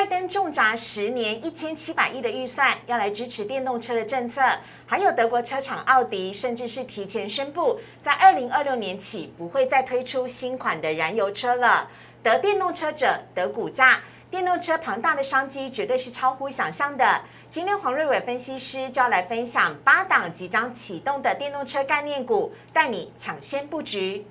拜登重砸十年一千七百亿的预算，要来支持电动车的政策。还有德国车厂奥迪，甚至是提前宣布，在二零二六年起不会再推出新款的燃油车了。得电动车者得股价，电动车庞大的商机绝对是超乎想象的。今天黄瑞伟分析师就要来分享八档即将启动的电动车概念股，带你抢先布局。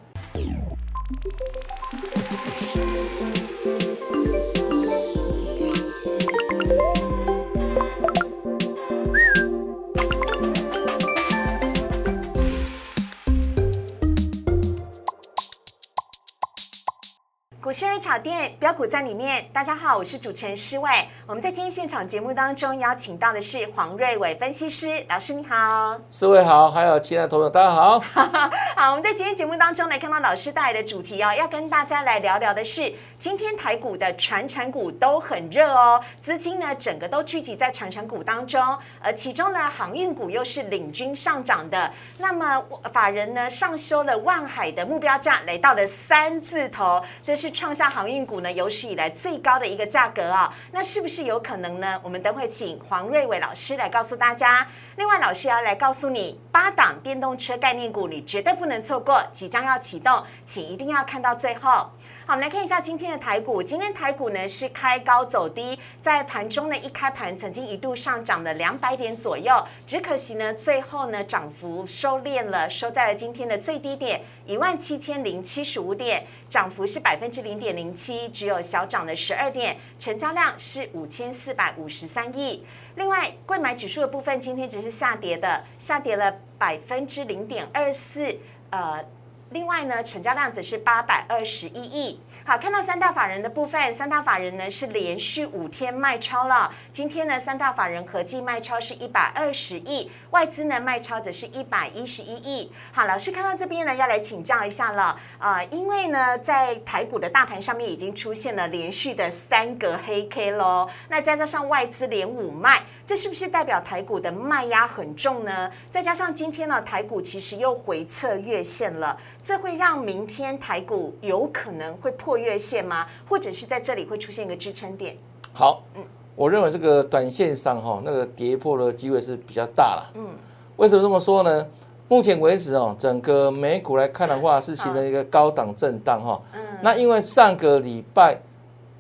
股炒店标股在里面，大家好，我是主持人施伟。我们在今天现场节目当中邀请到的是黄瑞伟分析师老师，你好，施伟好，还有其他同友大家好。好，我们在今天节目当中来看到老师带来的主题哦，要跟大家来聊聊的是，今天台股的传产股都很热哦，资金呢整个都聚集在传产股当中，而其中呢航运股又是领军上涨的。那么法人呢上修了万海的目标价，来到了三字头，这是。创下航运股呢有史以来最高的一个价格啊，那是不是有可能呢？我们等会请黄瑞伟老师来告诉大家。另外，老师要来告诉你八档电动车概念股，你绝对不能错过，即将要启动，请一定要看到最后。好，我们来看一下今天的台股。今天台股呢是开高走低，在盘中呢一开盘曾经一度上涨了两百点左右，只可惜呢最后呢涨幅收敛了，收在了今天的最低点一万七千零七十五点，涨幅是百分之零点零七，只有小涨了十二点，成交量是五千四百五十三亿。另外，贵买指数的部分今天只是下跌的，下跌了百分之零点二四，呃。另外呢，成交量则是八百二十一亿。好，看到三大法人的部分，三大法人呢是连续五天卖超了。今天呢，三大法人合计卖超是一百二十亿，外资呢卖超则是一百一十一亿。好，老师看到这边呢，要来请教一下了啊，因为呢，在台股的大盘上面已经出现了连续的三个黑 K 喽，那再加上外资连五卖，这是不是代表台股的卖压很重呢？再加上今天呢，台股其实又回测月线了。这会让明天台股有可能会破月线吗？或者是在这里会出现一个支撑点？好，嗯，我认为这个短线上哈，那个跌破的机会是比较大了。嗯，为什么这么说呢？目前为止哦，整个美股来看的话，是形成一个高档震荡哈。嗯，那因为上个礼拜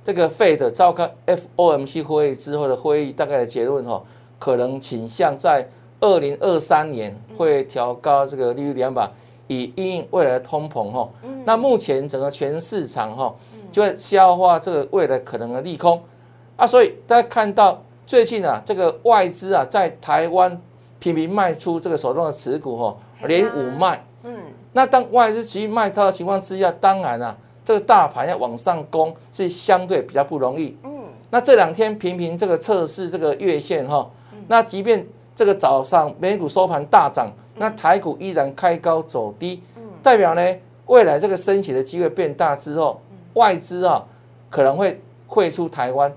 这个 Fed 召开 FOMC 会议之后的会议，大概的结论哈，可能倾向在二零二三年会调高这个利率两百。以应未来的通膨哈，那目前整个全市场哈就会消化这个未来可能的利空。啊，所以大家看到最近啊，这个外资啊在台湾频频卖出这个手中的持股哈，连五卖，嗯，那当外资急卖超的情况之下，当然啊，这个大盘要往上攻是相对比较不容易，嗯，那这两天频频这个测试这个月线哈，那即便这个早上美股收盘大涨。那台股依然开高走低，代表呢未来这个升息的机会变大之后，外资啊可能会汇出台湾，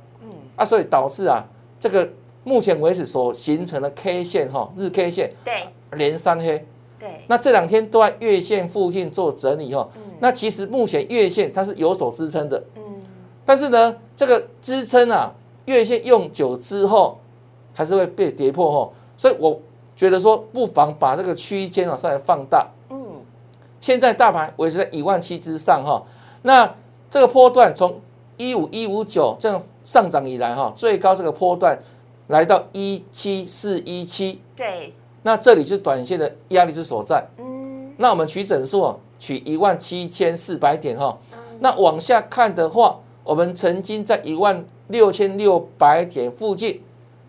啊，所以导致啊这个目前为止所形成的 K 线哈日 K 线对。连三黑，对，那这两天都在月线附近做整理哈，那其实目前月线它是有所支撑的，嗯，但是呢这个支撑啊月线用久之后还是会被跌破哈，所以我。觉得说不妨把这个区间啊稍微放大。嗯，现在大盘维持在一万七之上哈，那这个波段从一五一五九这样上涨以来哈，最高这个波段来到一七四一七。对，那这里是短线的压力之所在。嗯，那我们取整数啊，取一万七千四百点哈。那往下看的话，我们曾经在一万六千六百点附近。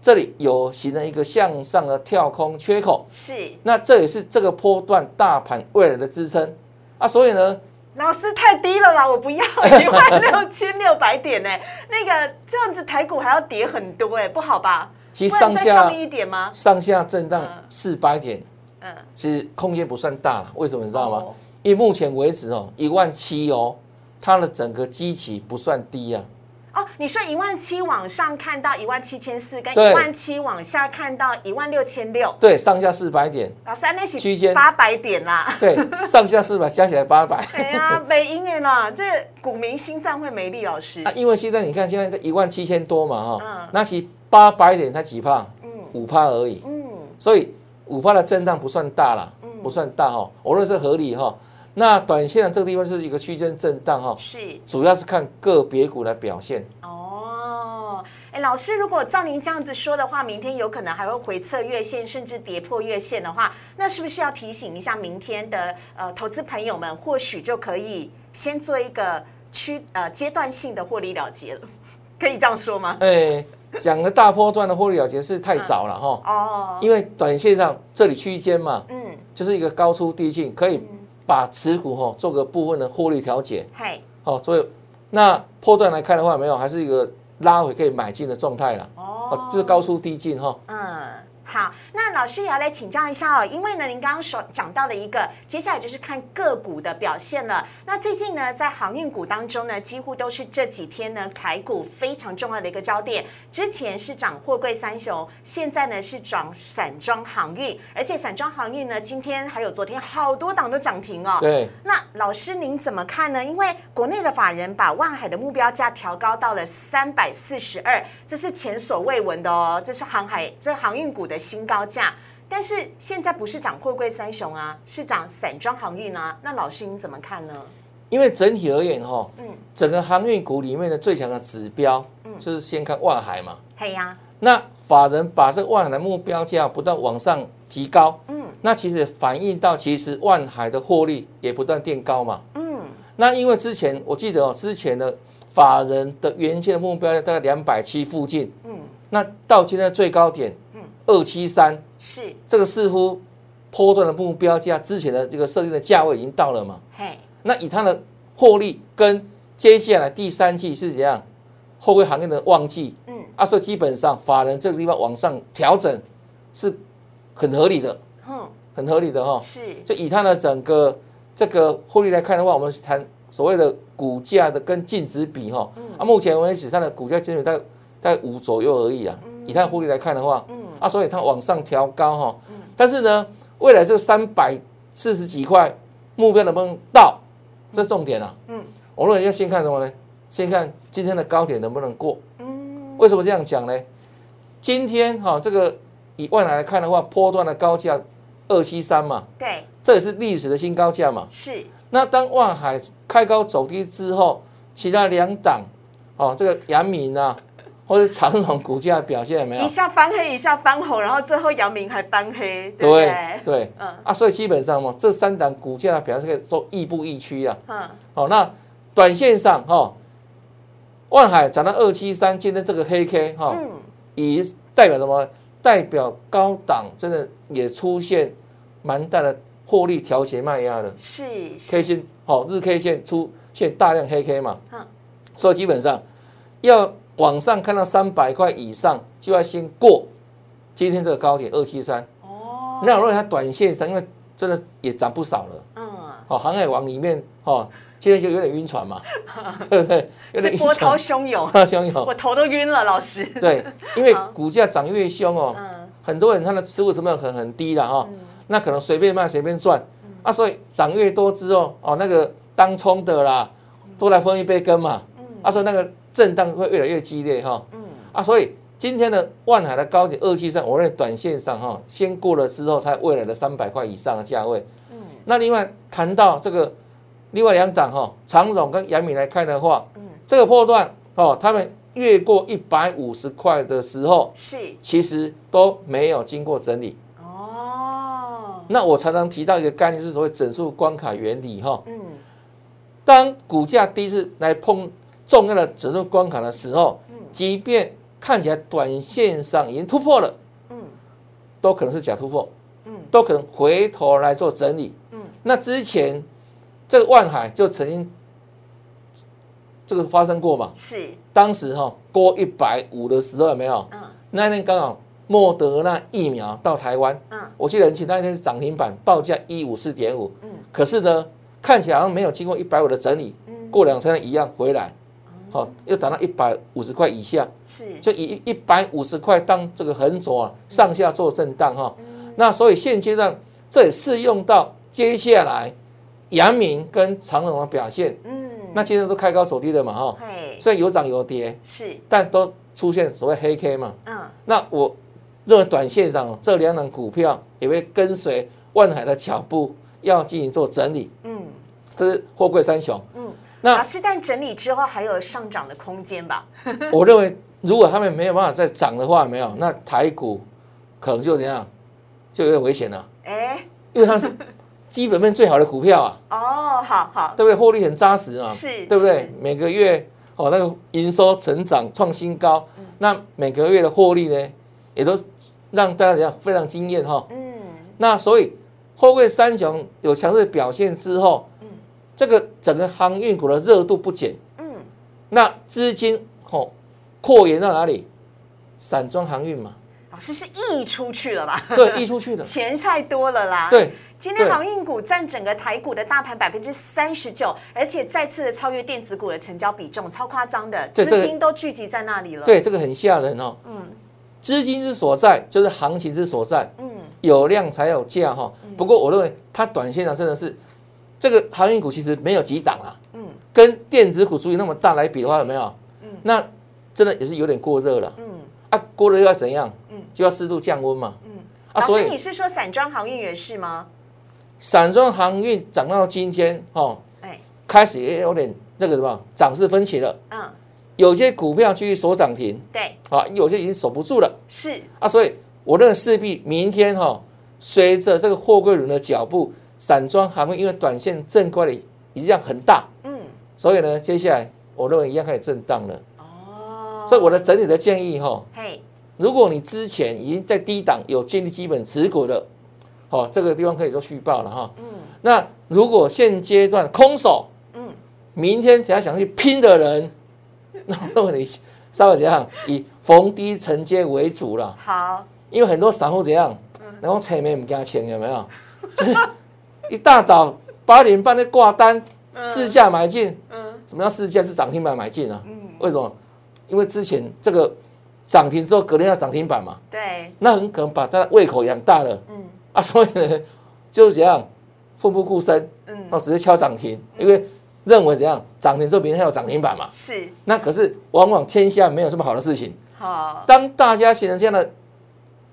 这里有形成一个向上的跳空缺口，是，那这也是这个波段大盘未来的支撑啊，所以呢，老师太低了啦，我不要一万六千六百点呢，那个这样子台股还要跌很多哎，不好吧？其实上下一点吗？上下震荡四百点，嗯，其实空间不算大，为什么你知道吗？因为目前为止哦，一万七哦，它的整个基期不算低啊。哦，你说一万七往上看到一万七千四，跟一万七往下看到一万六千六，对，上下四百点，老三那是区间八百点啦。对，上下四百加起来八百。哎呀，没赢哎啦，这股民心脏会没力，老师啊，。因为现在你看，现在在一万七千多嘛，嗯哈，那其八百点才几帕，嗯五帕而已，嗯，所以五帕的震荡不算大啦，不算大哈，我认为是合理哈。那短线的这个地方是一个区间震荡哈，是主要是看个别股来表现。哦。哎，老师，如果照您这样子说的话，明天有可能还会回测月线，甚至跌破月线的话，那是不是要提醒一下明天的呃投资朋友们，或许就可以先做一个区呃阶段性的获利了结了？可以这样说吗？哎，讲个大波段的获利了结是太早了哈，哦，因为短线上这里区间嘛，嗯，就是一个高出低进，可以把持股哈做个部分的获利调节。嗨，好，所以那破段来看的话，没有，还是一个拉回可以买进的状态了。哦哦，就是高出低进哈。嗯，好，那老师也要来请教一下哦，因为呢，您刚刚所讲到了一个，接下来就是看个股的表现了。那最近呢，在航运股当中呢，几乎都是这几天呢台股非常重要的一个焦点。之前是涨货柜三雄，现在呢是涨散装航运，而且散装航运呢，今天还有昨天好多档都涨停哦。对，那老师您怎么看呢？因为国内的法人把万海的目标价调高到了三百四十二，这是前所未闻的哦，这是航海这航运股的新高价。但是现在不是涨货柜三雄啊，是涨散装航运啊。那老师你怎么看呢？因为整体而言哈，嗯整个航运股里面的最强的指标，嗯就是先看万海嘛。嘿呀、那法人把这个万海的目标价不断往上提高，嗯那其实反映到其实万海的获利也不断垫高嘛。嗯，那因为之前我记得哦，之前的法人的原先的目标大概两百七附近，嗯，那到今天的最高点，二七三，是。这个似乎波段的目标价之前的这个设定的价位已经到了嘛？嘿，那以它的获利跟接下来第三季是怎样，后会行业的旺季，嗯。啊，所以基本上法人这个地方往上调整是很合理的，嗯，很合理的哈、是。就以它的整个这个获利来看的话，我们谈所谓的股价的跟净值比哈，啊，目前为止它的股价净值在在五左右而已啊。以它的获利来看的话，啊，所以它往上调高哈，但是呢，未来这三百四十几块目标能不能到，这是重点啊。嗯，我认为要先看什么呢？先看今天的高点能不能过。嗯为什么这样讲呢？今天哈、这个以万来来看的话，波段的高价二七三嘛，对，这也是历史的新高价嘛。是那当万海开高走低之后，其他两档哦，这个阳明啊，或者长荣股价表现有没有一？下翻黑，一下翻红，然后最后阳明还翻黑，对不对对？嗯啊，所以基本上嘛，这三档股价的表现可以说亦步亦趋啊。嗯，好，那短线上哈、哦，万海涨到二七三，今天这个黑 K 哈、嗯，以代表什么？代表高档真的也出现蛮大的获利调节卖压的是是 K 线，好、日 K 线出现大量黑 K 嘛，嗯所以基本上要往上看到三百块以上，就要先过今天这个高点二七三。哦，那如果它短线上，因为真的也涨不少了。嗯，哦、航海王里面，哦，今天就有点晕船嘛，对不对？有点晕是波涛，汹涌，波涛汹涌。我头都晕了，老师。对，因为股价涨越凶哦，嗯，很多人他的持股成本很很低了哈，那可能随便卖随便赚，啊，所以涨越多之后，哦，那个当冲的啦，都来分一杯羹嘛，啊，所以那个震荡会越来越激烈哈，嗯。啊，所以今天的万海的高点二七三，我认为短线上哈，先过了之后，才未来的三百块以上的价位，嗯。那另外谈到这个另外两档哈，长荣跟杨敏来看的话，嗯。这个波段哦，他们越过一百五十块的时候，是。其实都没有经过整理。哦，那我常常提到一个概念，是所谓整数关卡原理哈。嗯，当股价第一次来碰重要的整数关卡的时候，即便看起来短线上已经突破了，嗯，都可能是假突破，嗯，都可能回头来做整理，嗯，那之前这个万海就曾经这个发生过嘛，是，当时哈过一百五的时候有没有？嗯。那天刚好莫德纳疫苗到台湾，嗯，我记得很清，那一天是涨停板，报价一五四点五，嗯，可是呢，看起来好像没有经过一百五的整理，过两三天一样回来，好，又涨到一百五十块以下，是，就以一百五十块当这个横轴啊，上下做震荡哈。那所以现阶段这也适用到接下来阳明跟长荣的表现。嗯，那今天都开高走低的嘛哈，嘿，虽然有涨有跌，是，但都出现所谓黑 K 嘛。嗯，那我认为短线上这两档股票也会跟随万海的脚步，要进行做整理。嗯，这是货柜三雄。嗯，那老师，但整理之后还有上涨的空间吧？我认为，如果他们没有办法再涨的话，没有，那台股可能就怎样，就有点危险了，哎，因为它是基本面最好的股票啊，哦，好好，对不对？获利很扎实啊，是对不对？每个月哦，那个营收成长创新高，嗯那每个月的获利呢，也都让大家怎样非常惊艳哈。嗯，那所以后贵三雄有强势表现之后，这个整个航运股的热度不减，嗯，那资金哦扩延到哪里？散装航运嘛，老师是溢出去了吧？对，溢出去的，钱太多了啦。。对，今天航运股占整个台股的大盘百分之三十九，而且再次的超越电子股的成交比重，超夸张的，资金都聚集在那里了。，对，这个很吓人哦。嗯资金之所在就是行情之所在，嗯，有量才有价哈。不过我认为它短线上真的是这个航运股其实没有几档啊，嗯跟电子股足以那么大来比的话，有没有？嗯那真的也是有点过热了嗯啊，过热又要怎样？嗯就要适度降温嘛。嗯。啊，所老师，你是说散装航运也是吗？散装航运涨到今天哦，哎，开始也有点这个什么涨势分歧了，嗯，有些股票继续锁涨停对，啊，有些已经守不住了。是，啊，所以我认为势必明天哈、随着这个货柜轮的脚步，散装航运因为短线正乖的一样很大，嗯，所以呢，接下来我认为一样开始震荡了。哦，所以我的整体的建议哈、嘿，如果你之前已经在低档有建立基本持股的，哦，这个地方可以做续报了哈、嗯。那如果现阶段空手，嗯，明天只要想去拼的人，那我你稍微怎样，以逢低承接为主了。好，因为很多散户怎样，嗯。然后前面不给他钱有没有？就 是一大早八点半的挂单，市价买进。嗯什么叫市价？是涨停板买进啊？嗯，为什么？因为之前这个涨停之后，隔天要涨停板嘛，对，那很可能把他的胃口养大了嗯啊，所以呢，就是怎样奋不顾身，嗯，哦，直接敲涨停，因为认为怎样涨停之后明天还有涨停板嘛。是，那可是往往天下没有这么好的事情。好，当大家形成这样的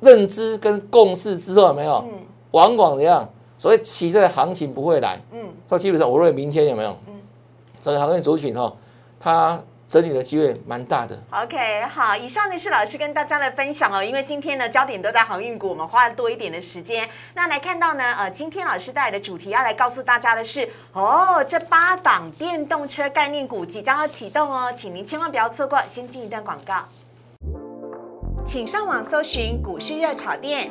认知跟共识之后，有没有？嗯往往怎样？所谓期待的行情不会来，嗯，所以基本上我认为明天有没有？嗯整个行业族群哈，它整理的机会蛮大的。OK，好，以上呢是老师跟大家的分享哦。因为今天呢焦点都在航运股，我们花了多一点的时间。那来看到呢，呃，今天老师带来的主题要来告诉大家的是，哦，这八档电动车概念股即将要启动哦，请您千万不要错过。先进一段广告，请上网搜寻股市热炒店。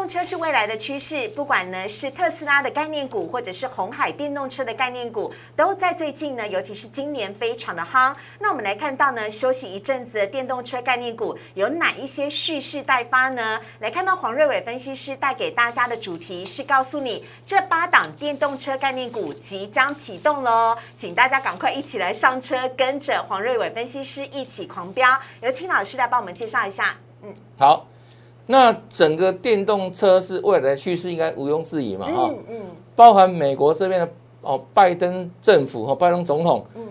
动车是未来的趋势，不管呢是特斯拉的概念股，或者是红海电动车的概念股，都在最近呢，尤其是今年非常的夯。那我们来看到呢，休息一阵子的电动车概念股有哪一些蓄势待发呢？来看到黄瑞伟分析师带给大家的主题是告诉你，这八档电动车概念股即将启动喽，请大家赶快一起来上车，跟着黄瑞伟分析师一起狂飙。有请老师来帮我们介绍一下。嗯好，那整个电动车是未来的趋势，应该毋庸置疑嘛哈。嗯嗯包含美国这边的哦，拜登政府和拜登总统嗯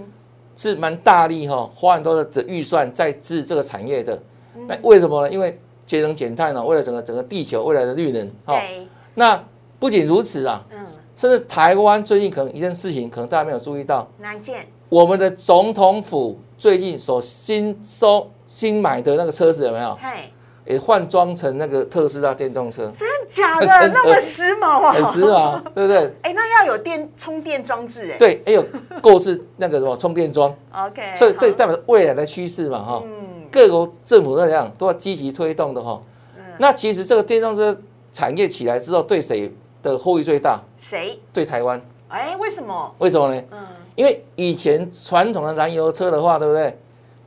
是蛮大力哈，花很多的预算在支持这个产业的。嗯那为什么呢？因为节能减碳呢，为了整个整个地球未来的绿能哈。对，那不仅如此啊，嗯，甚至台湾最近可能一件事情，可能大家没有注意到，哪一件？我们的总统府最近所新收新买的那个车子有没有？嘿，也换装成那个特斯拉电动车，真的假的？的那么时髦啊！很时髦，对不对？哎，那要有电充电装置哎。对，哎有购置那个什么充电桩，OK，所以这代表未来的趋势嘛，哈。嗯各国政府都这样，都要积极推动的哈。嗯那其实这个电动车产业起来之后，对谁的获益最大？谁？对台湾，哎，为什么？为什么呢？嗯因为以前传统的燃油车的话，对不对？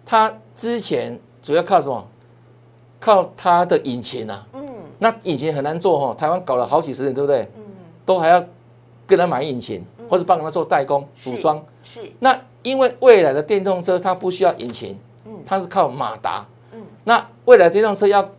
它之前主要靠什么？靠它的引擎啊。嗯。那引擎很难做哈，台湾搞了好几十年，对不对？嗯，都还要跟他买引擎，或者帮他做代工是组装。是。那因为未来的电动车它不需要引擎嗯，它是靠马达。嗯。那未来电动车要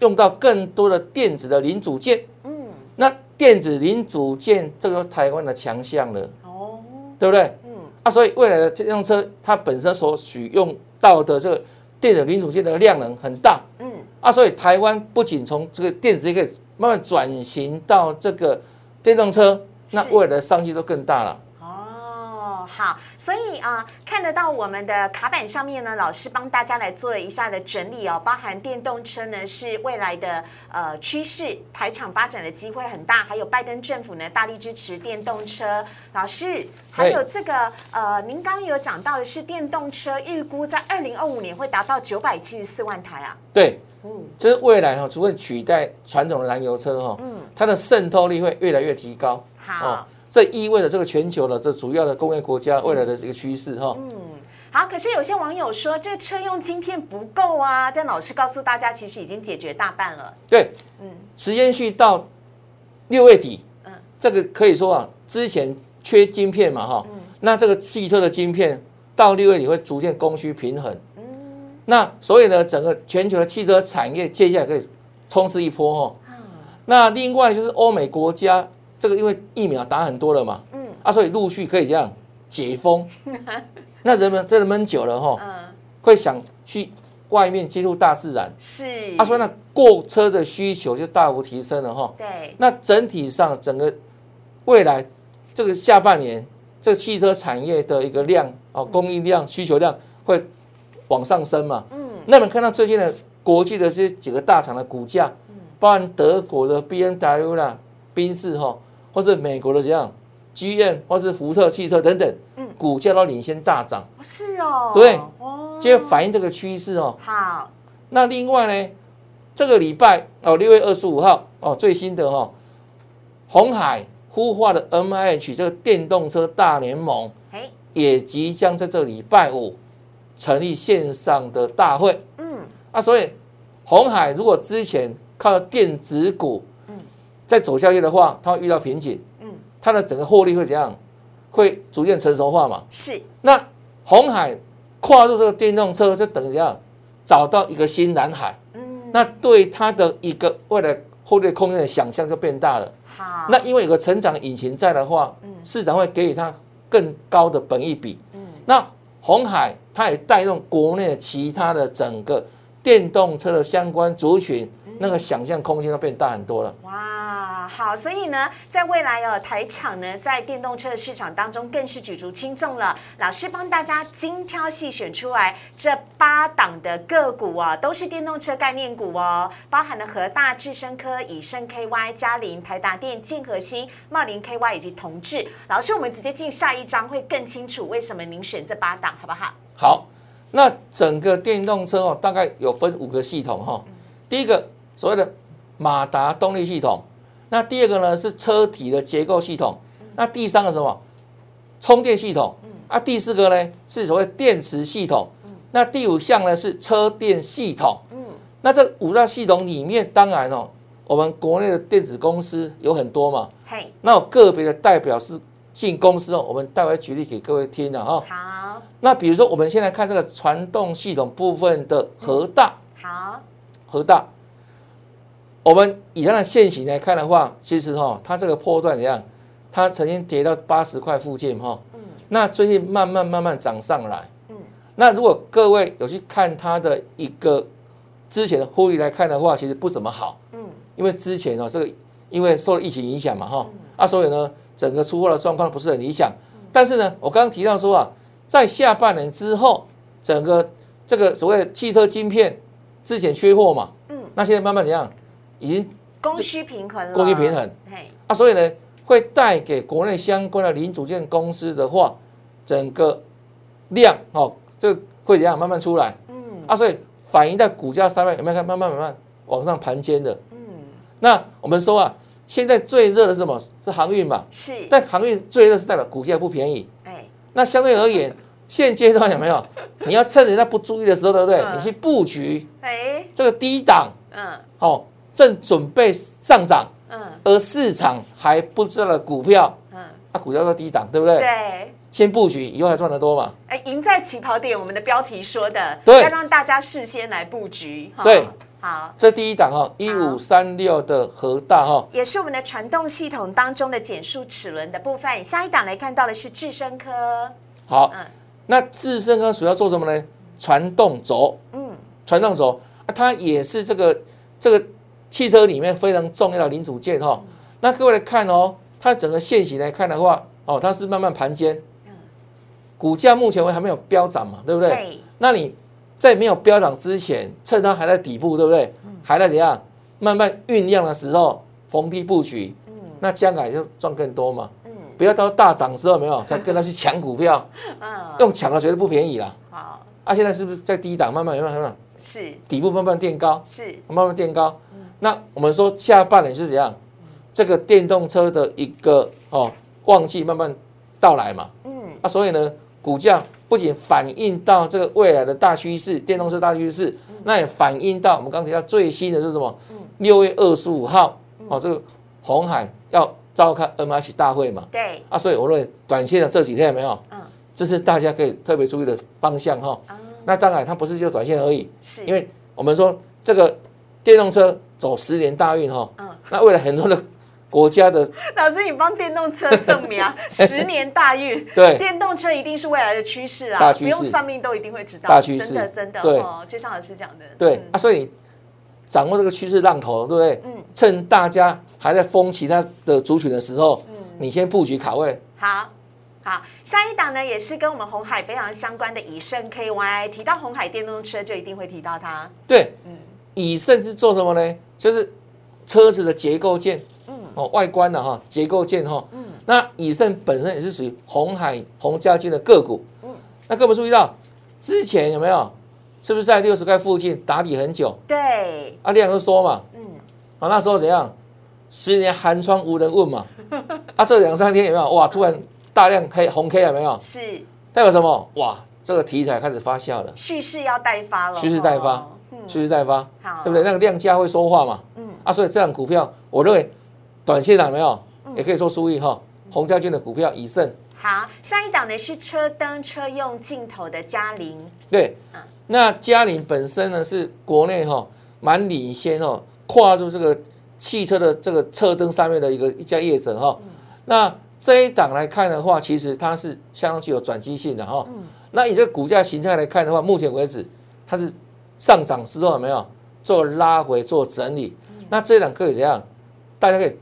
用到更多的电子的零组件，嗯。那电子零组件这个台湾的强项了，哦。对不对？嗯。啊，所以未来的电动车它本身所使用到的这个电子零组件的量能很大。嗯啊，所以台湾不仅从这个电子业可以慢慢转型到这个电动车，那是未来的商机都更大了。哦，好，所以啊、看得到我们的卡板上面呢，老师帮大家来做了一下的整理哦，包含电动车呢是未来的呃趋势，台厂发展的机会很大，还有拜登政府呢大力支持电动车。老师，还有这个呃，您刚刚有讲到的是电动车预估在二零二五年会达到九百七十四万台啊，对，嗯就是未来哈，除非取代传统的燃油车哈，嗯，它的渗透率会越来越提高。好。这意味着这个全球的这主要的工业国家未来的一个趋势哈。嗯，好，可是有些网友说这个车用晶片不够啊，但老师告诉大家，其实已经解决大半了。对，嗯时间序到六月底，嗯这个可以说啊，之前缺晶片嘛哈，嗯那这个汽车的晶片到六月底会逐渐供需平衡。嗯那所以呢，整个全球的汽车产业接下来可以冲刺一波哈。嗯那另外就是欧美国家，这个因为疫苗打很多了嘛，嗯啊，所以陆续可以这样解封。那人们真的闷久了哈，嗯，会想去外面接触大自然。是。他说那购车的需求就大幅提升了哈。对，那整体上整个未来这个下半年，这个汽车产业的一个量哦，供应量、需求量会往上升嘛。嗯。那我们看到最近的国际的这些几个大厂的股价，包含德国的 B N W 啦、宾士哈，或是美国的怎样 G M 或是福特汽车等等嗯，股价都领先大涨，是哦。对。哦，就会反映这个趋势哦。好，那另外呢，这个礼拜哦，六月二十五号哦，最新的哈、哦，红海孵化的 M I H 这个电动车大联盟哎，也即将在这礼拜五成立线上的大会。嗯。啊，所以红海如果之前靠电子股嗯。在走下去的话，它会遇到瓶颈，嗯，它的整个获利会怎样？会逐渐成熟化嘛？是，那红海跨入这个电动车，就等于怎样？找到一个新蓝海。嗯，那对它的一个未来获利空间的想象就变大了。好，那因为有个成长引擎在的话，嗯。市场会给予它更高的本益比。嗯。那红海它也带动国内其他的整个电动车的相关族群，那个想象空间都变大很多了。哇，好，所以呢，在未来哦，台厂呢在电动车的市场当中更是举足轻重了。老师帮大家精挑细选出来这八档的个股哦，都是电动车概念股哦，包含了和大、智深科、以盛 KY、嘉麟、台达电、建和兴、茂林 KY 以及同志。老师，我们直接进下一章会更清楚为什么您选这八档，好不好？好，那整个电动车哦，大概有分五个系统哈、第一个所谓的马达动力系统，那第二个呢是车体的结构系统，那第三个什么？充电系统，啊，第四个呢是所谓电池系统，那第五项呢是车电系统。嗯，那这五大系统里面，当然哦，我们国内的电子公司有很多嘛，那有个别的代表是进公司哦，我们待会举例给各位听的啊。好，那比如说，我们现在看这个传动系统部分的核大，好，核大，我们以它的现形来看的话，其实哈、它这个波段怎样？它曾经跌到八十块附近哈、嗯。那最近慢慢慢慢涨上来，嗯。那如果各位有去看它的一个之前的获利来看的话，其实不怎么好，嗯。因为之前哦，这个因为受了疫情影响嘛哈，啊，所以呢，整个出货的状况不是很理想。但是呢，我刚刚提到说啊，在下半年之后，整个这个所谓汽车晶片之前缺货嘛，嗯，那现在慢慢怎样，已经供需平衡了，供需平衡，嘿，啊，所以呢，会带给国内相关的零组件公司的话，整个量哦，这个会怎样慢慢出来。嗯。啊，所以反映在股价上面有没有看？慢慢慢慢往上盘尖的？嗯，那我们说啊，现在最热的是什么？是航运嘛？是，但航运最热是代表股价不便宜。哎，那相对而言，现阶段有没有？你要趁人家不注意的时候，对不对？嗯你去布局哎，这个低档，嗯哦，正准备上涨，嗯而市场还不知道的股票，嗯，那，股价都低档，对不对？对。先布局，以后还赚得多嘛？哎，赢在起跑点，我们的标题说的，对要让大家事先来布局。哈对，好，这第一档哈，一五三六的核大哈，也是我们的传动系统当中的减速齿轮的部分。下一档来看到的是智深科，好，嗯。那智深科主要做什么呢？传动轴，嗯，传动轴，啊，它也是这个这个汽车里面非常重要的零组件哈。那各位来看哦，它整个线型来看的话，哦，它是慢慢盘间，股价目前为止还没有飙涨嘛，对不对？对，那你在没有飙涨之前，趁它还在底部，对不对？还在怎样？慢慢酝酿的时候，逢低布局，嗯。那将来就赚更多嘛。嗯。不要到大涨之后有没有？再跟他去抢股票，嗯，用抢的绝对不便宜啦。好，啊，现在是不是在低档？慢慢有没有有没有是。底部慢慢垫高，是，慢慢垫高？那我们说下半年是怎样？这个电动车的一个哦旺季慢慢到来嘛。嗯。啊，所以呢，股价不仅反映到这个未来的大趋势，电动车大趋势，那也反映到我们刚提到最新的是什么？六月二十五号，哦，这个红海要召开 M H 大会嘛，对，啊，所以我认为短线的这几天有没有？嗯。这是大家可以特别注意的方向哈。啊，那当然，它不是就短线而已，是，因为我们说这个电动车走十年大运哈，嗯，那未来很多的国家的老师，你帮电动车送苗，十年大运，对。电动车一定是未来的趋势啊，不用算命都一定会知道，大趋势。真的真的，对。哦，就像老师讲的，嗯。对啊，所以掌握这个趋势浪头，对不对？嗯。趁大家还在封其他的族群的时候，嗯。你先布局卡位。好。好，下一档呢也是跟我们红海非常相关的以盛 KY，提到红海电动车就一定会提到它。对，嗯。以盛是做什么呢？就是车子的结构件，嗯哦，外观的哈，结构件哈。嗯那以盛本身也是属于红海红家军的个股。嗯那各位注意到，之前有没有？是不是在六十块附近打底很久？对，啊，量就说嘛，嗯，啊，那时候怎样？十年寒窗无人问嘛。啊，这两三天有没有？哇，突然大量黑红 K 有没有？是代表什么？哇，这个题材开始发酵了，蓄势要待发了，蓄势待发哦，嗯趋势待发，好，对不对？那个量价会说话嘛。嗯啊，所以这档股票，我认为短线上有没有也可以做收益哈。洪家军的股票以盛，好，下一档呢是车灯车用镜头的嘉陵，对嗯，那嘉麟本身呢是国内哈蛮领先哦，跨入这个汽车的这个车灯上面的一个一家业者哈。那这一档来看的话，其实它是相当具有转机性的哈。那以这个股价形态来看的话，目前为止它是上涨之后有没有做拉回做整理？那这一档可以怎样？大家可以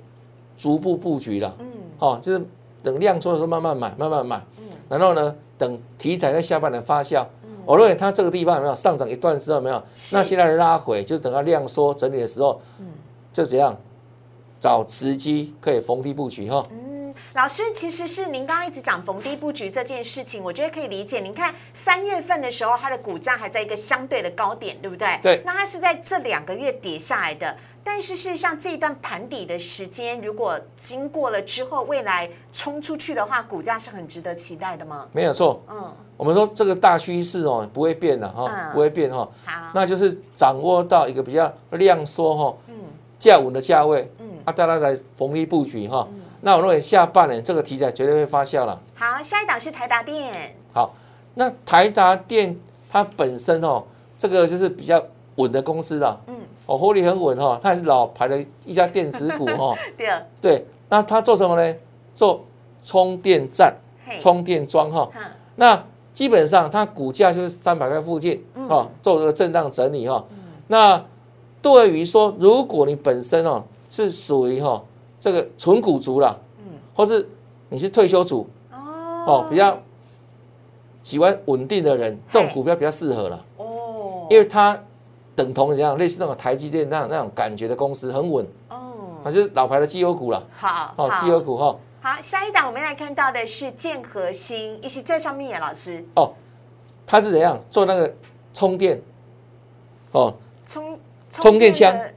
逐步布局了。嗯好，就是等量缩的时候慢慢买，慢慢买，然后呢，等题材在下半年发酵。我认为它这个地方有没有上涨一段之后没有？那现在拉回，就是等它量缩整理的时候，就怎样找时机可以逢低布局哈。嗯，老师其实是您刚刚一直讲逢低布局这件事情，我觉得可以理解。您看三月份的时候，它的股价还在一个相对的高点，对不对？对那它是在这两个月跌下来的，但是事实上这一段盘底的时间，如果经过了之后，未来冲出去的话，股价是很值得期待的吗？没有错，嗯，我们说这个大趋势哦不会变的哈嗯，不会变哈。好，那就是掌握到一个比较量缩哈嗯价稳的价位，嗯啊，大家来逢低布局哈。那我认为下半年这个题材绝对会发酵了。好，下一档是台达电，好，那台达电它本身哦，这个就是比较稳的公司啦，嗯，哦，获利很稳哈，它也是老牌的一家电子股 哈。对那它做什么呢？做充电站、充电桩哈。哼那基本上它股价就是三百块附近嗯哈，做这个震荡整理哈。那对于说，如果你本身哦是属于哈这个纯股族啦，嗯。或是你是退休族哦。哦，比较喜欢稳定的人，这种股票比较适合了，哦，因为它等同这样类似那种台积电那样那种感觉的公司，很稳，哦，啊，就是老牌的绩优股了，好，哦，好。绩优股哈，好，下一档我们来看到的是建核心，一起在上面耶，老师。哦，他是怎样？做那个充电，哦，充充电枪。的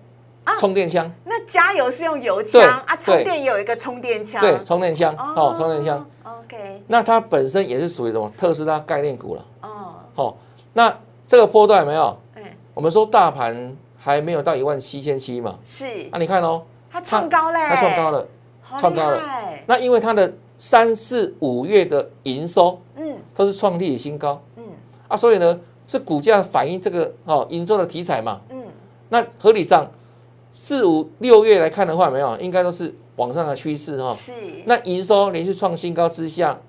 充电枪，那加油是用油对枪啊，充对电也有一个充电枪。对，充电枪哦，充电枪。OK，那它本身也是属于什么特斯拉概念股了哦，好。那这个波段有没有？哎，我们说大盘还没有到一万七千七嘛，是。那、你看哦，它创高嘞，它创高，了。好创高了。那因为它的三四五月的营收嗯。都是创历史新高。嗯。啊，所以呢，是股价反映这个哦营收的题材嘛。嗯，那合理上四五六月来看的话，有没有应该都是往上的趋势哈。是，那营收连续创新高之下，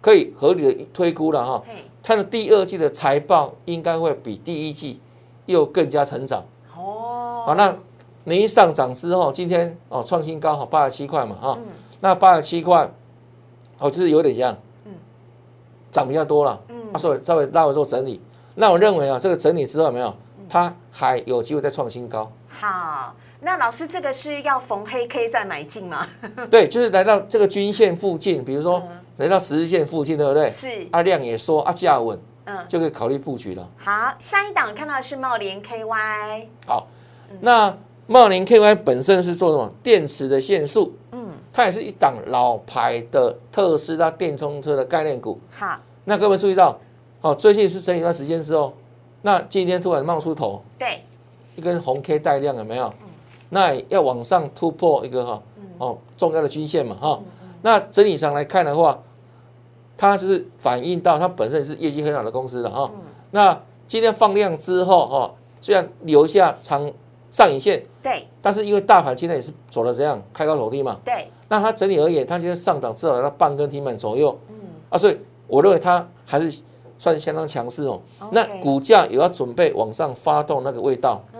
可以合理的推估了哈。嘿，它的第二季的财报应该会比第一季又更加成长。哦，好，那你一上涨之后，今天哦创新高，哈八十七块嘛哈。嗯那八十七块，哦，就是有点像，嗯涨比较多了，嗯啊，所以稍微拉回做整理。那我认为啊，这个整理之后有没有，嗯它还有机会再创新高。好，那老师这个是要逢黑 K 再买进吗？对，就是来到这个均线附近，比如说来到十日线附近，对不对？嗯是，啊，量也缩，啊，价稳，嗯，就可以考虑布局了。好，下一档看到的是茂联 KY，好，那茂林 KY 本身是做什么？电池的线束，嗯，它也是一档老牌的特斯拉电充车的概念股。好，那各位注意到，好，最近是整理一段时间之后，那今天突然冒出头对，一根红 K 带量，有没有？那要往上突破一个哈哦重要的均线嘛哈。那整体上来看的话，它就是反映到它本身是业绩很好的公司的哈。那今天放量之后哈，虽然留下长上影线，对，但是因为大盘今天也是走了这样开高走低嘛，对，那它整体而言，它今天上涨至少到半根停板左右，啊，所以我认为它还是算相当强势哦。那股价也要准备往上发动那个味道。嗯，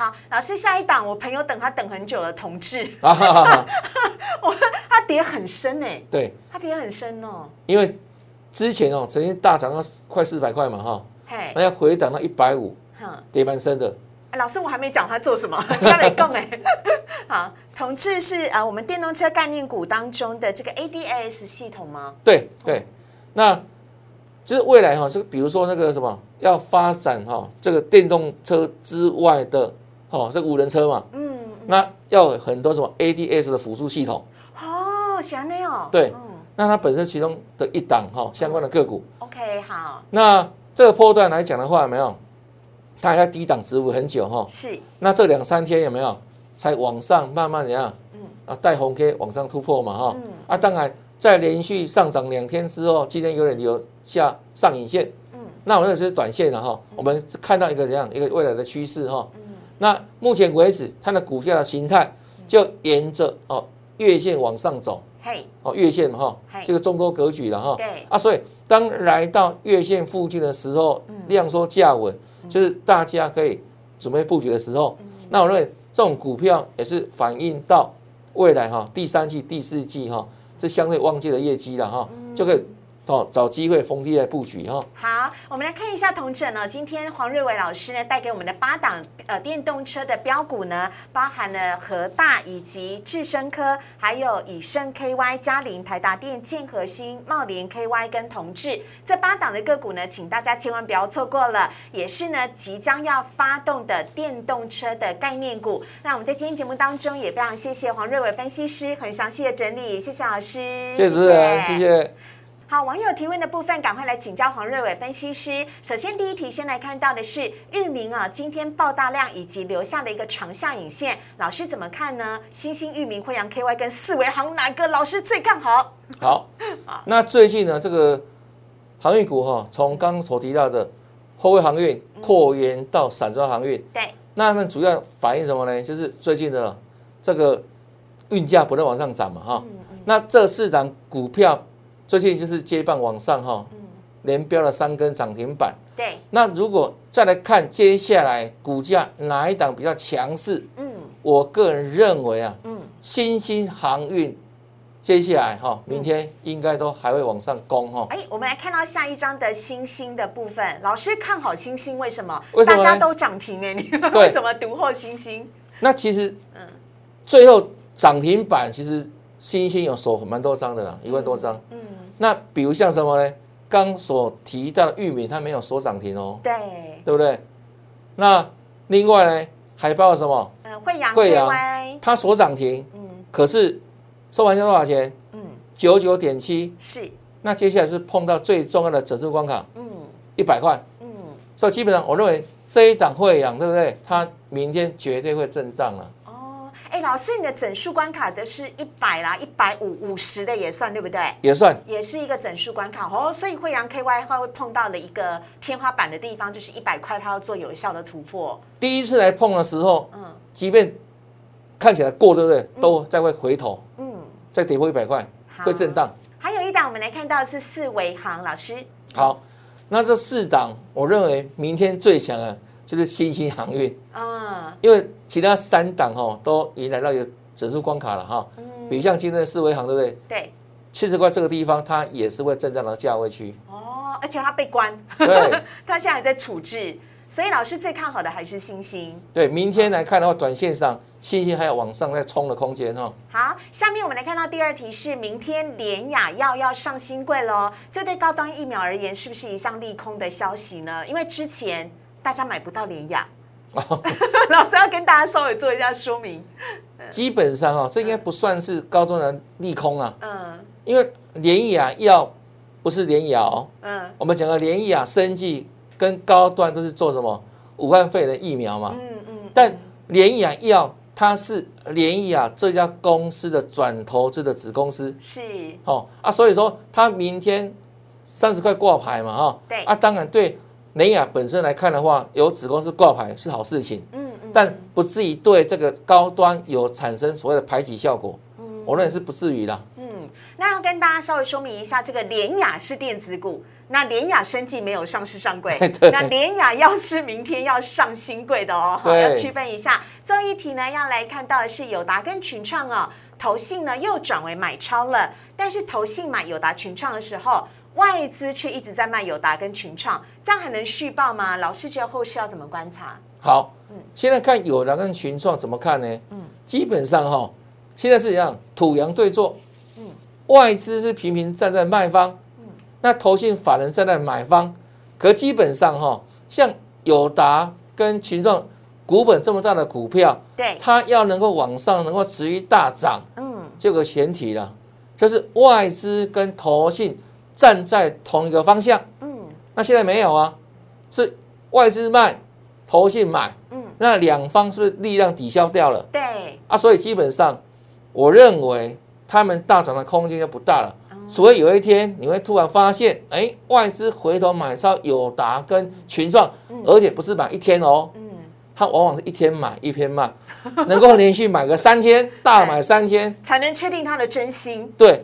好，老师下一档，我朋友等他等很久了，同志，啊哈哈哈，他跌很深哎，对，他跌很深哦，因为之前哦曾经大涨到快四百块嘛哈，嘿，那要回档到一百五，哼。跌蛮深的。哎老师，我还没讲他做什么，你还没讲哎。好，同志是呃我们电动车概念股当中的这个 ADAS 系统吗？对对，那就是未来哈，这个比如说那个什么要发展哈这个电动车之外的哦这个无人车嘛，嗯，那要很多什么 ADS 的辅助系统。哦，喜欢那哦。对嗯。那它本身其中的一档哈相关的个股，，OK，好，那这个波段来讲的话，有没有？它还在低档止稳很久哈，是，那这两三天有没有？才往上慢慢怎样？嗯。啊，带红 K 往上突破嘛哈，嗯啊，当然在连续上涨两天之后，今天有点留下上影线，嗯。那我认为这是短线的哈，我们看到一个怎样？一个未来的趋势哈，那目前为止它的股票的形态就沿着哦月线往上走。嘿，哦，月线嘛哈嗨，这个中多格局了哈。对。啊，所以当来到月线附近的时候，量缩价稳，就是大家可以准备布局的时候。那我认为这种股票也是反映到未来哈第三季、第四季哈这相对旺季的业绩了哈，就可以哦找机会逢低来布局哈。好，我们来看一下同整呢。今天黄瑞伟老师呢带给我们的八档呃电动车的标股呢，包含了和大以及智深科，还有以盛 KY、嘉陵、台达电、建和兴、茂联 KY 跟同志这八档的个股呢，请大家千万不要错过了，也是呢即将要发动的电动车的概念股。那我们在今天节目当中也非常谢谢黄瑞伟分析师很详细的整理，谢谢老师，谢谢主持人，谢谢。好，网友提问的部分，赶快来请教黄瑞伟分析师。首先，第一题先来看到的是域名啊，今天爆大量以及留下了一个长下影线，老师怎么看呢？新兴域名、惠阳 KY 跟四维行哪个老师最看好？好，那最近呢，这个航运股哈，从刚刚所提到的货柜航运扩延到散装航运，对，那他们主要反映什么呢？就是最近的这个运价不断往上涨嘛，哈。那这四档股票最近就是接棒往上哈，连标了三根涨停板。对，那如果再来看接下来股价哪一档比较强势，嗯我个人认为啊，嗯，新兴航运接下来哈，明天应该都还会往上攻哈。哎，我们来看到下一张的星星的部分，老师看好星星，为什么？为什么大家都涨停哎，你对为什么独后星星？那其实，嗯最后涨停板其实新兴有锁蛮多张的啦，一万多张。嗯，那比如像什么呢？刚所提到的玉米，它没有锁涨停哦，对，对不对？那另外呢，还包括什么？呃，惠阳惠阳它所涨停，嗯可是收盘价多少钱？嗯，九九点七。是，那接下来是碰到最重要的整数关卡，嗯一百块。嗯，所以基本上我认为这一档会养，对不对？它明天绝对会震荡了。哦，哎，老师，你的整数关卡的是一百啦，一百五五十的也算对不对？也算也是一个整数关卡哦，所以惠阳 KY 它会碰到了一个天花板的地方，就是一百块，它要做有效的突破。第一次来碰的时候，嗯即便看起来过，对不对？都再会回头，嗯，再跌破一百块，好会震荡。还有一档，我们来看到是四维行老师，好，那这四档，我认为明天最强的就是新兴航运，啊因为其他三档哦都已经来到一个整数关卡了哈。比如像今天的四维航，对不对？对，七十块这个地方，它也是会震荡的价位区。哦，而且它被关，对 它现在还在处置，所以老师最看好的还是星星。对，明天来看的话，短线上信心还有往上再冲的空间哈。好，下面我们来看到第二题是明天联雅要要上新贵喽，这对高端疫苗而言是不是一项利空的消息呢？因为之前大家买不到联雅，老师要跟大家稍微做一下说明。基本上哦，这应该不算是高中人利空啊，嗯。因为联雅药不是联雅哦，嗯。我们讲的联雅生技跟高端都是做什么？武汉肺炎的疫苗嘛，嗯嗯，但联雅药它是联雅这家公司的转投资的子公司。是。哦啊，所以说它明天三十块挂牌嘛哈，对。啊，当然对联雅本身来看的话，有子公司挂牌是好事情，嗯嗯，但不至于对这个高端有产生所谓的排挤效果，嗯我认为是不至于的。嗯，那要跟大家稍微说明一下，这个联雅是电子股，那联雅生技没有上市上柜，那联雅要是明天要上新柜的哦，好，要区分一下。最后一题呢，要来看到的是友达跟群创哦，投信呢又转为买超了，但是投信买友达群创的时候。外资却一直在卖友达跟群创，这样还能续报吗？老师觉得后市要怎么观察？好，嗯现在看友达跟群创怎么看呢？嗯基本上哈，现在是一样，土洋对坐，外资是频频站在卖方，那投信法人站在买方，可基本上哈，像友达跟群创股本这么大的股票，对，它要能够往上能够持续大涨，嗯，这个前提了，就是外资跟投信站在同一个方向。嗯，那现在没有啊，是外资卖，投信买，嗯，那两方是不是力量抵消掉了？对，啊？所以基本上，我认为他们大涨的空间就不大了。除非有一天你会突然发现，哎，外资回头买超友达跟群创，而且不是买一天哦，嗯，它往往是一天买一天卖，能够连续买个三天，大买三天，才能确定它的真心。对。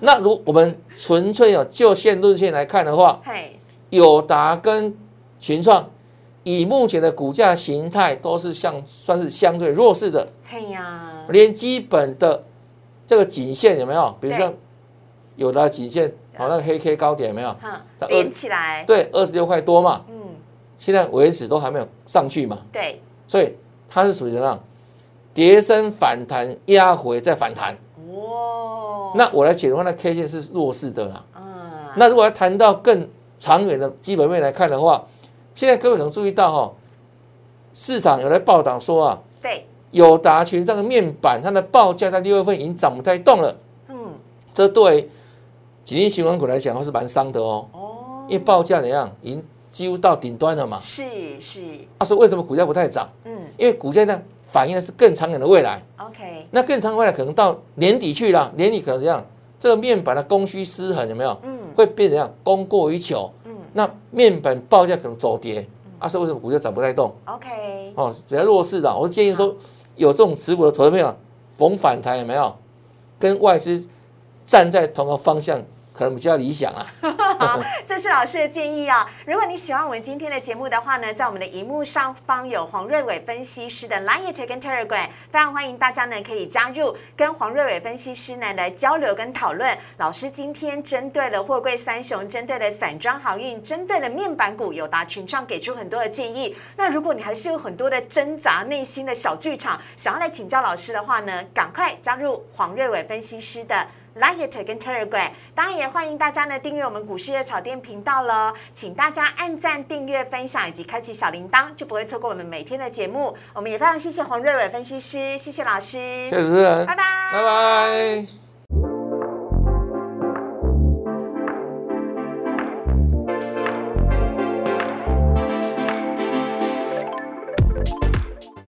那如我们纯粹有就线论线来看的话，嘿，友达跟群创，以目前的股价形态都是相算是相对弱势的，嘿呀，连基本的这个颈线有没有？比如说对友达颈线，好那个黑 K 高点有没有？连起来，对，二十六块多嘛，嗯，现在为止都还没有上去嘛，对，所以它是属于怎么样？跌升反弹，压回再反弹。哇，那我来解的话，那 K 线是弱势的啦。嗯，那如果要谈到更长远的基本面来看的话，现在各位可能注意到哈、市场有来报道说啊，对，友达群这个面板它的报价在六月份已经涨不太动了，嗯，这对景气循环股来讲还是蛮伤的哦，哦，因为报价怎样已经几乎到顶端了嘛。是是，他说为什么股价不太涨？嗯因为股价呢反映的是更长远的未来，，OK，那更长远的未来可能到年底去了，年底可能怎样？这个面板的供需失衡有没有？嗯会变成？供过于求。嗯那面板报价可能走跌，啊，是为什么股价涨不太动？，OK，哦，比较弱势的，我是建议说，有这种持股的投资朋友，逢反弹有没有跟外资站在同个方向，可能比较理想啊。这是老师的建议啊。如果你喜欢我们今天的节目的话呢，在我们的荧幕上方有黄瑞伟分析师的 Line 跟 Telegram，非常欢迎大家呢可以加入，跟黄瑞伟分析师呢来交流跟讨论。老师今天针对了货柜三雄，针对了散装航运，针对了面板股，友达群创给出很多的建议。那如果你还是有很多的挣扎，内心的小剧场，想要来请教老师的话呢，赶快加入黄瑞伟分析师的 Light 跟 Telegram，当然也欢迎大家呢订阅我们股市热炒店频道喽，请大家按赞、订阅、分享以及开启小铃铛，就不会错过我们每天的节目。我们也非常谢谢洪瑞伟分析师，谢谢老师，谢谢主持人，拜拜，拜拜。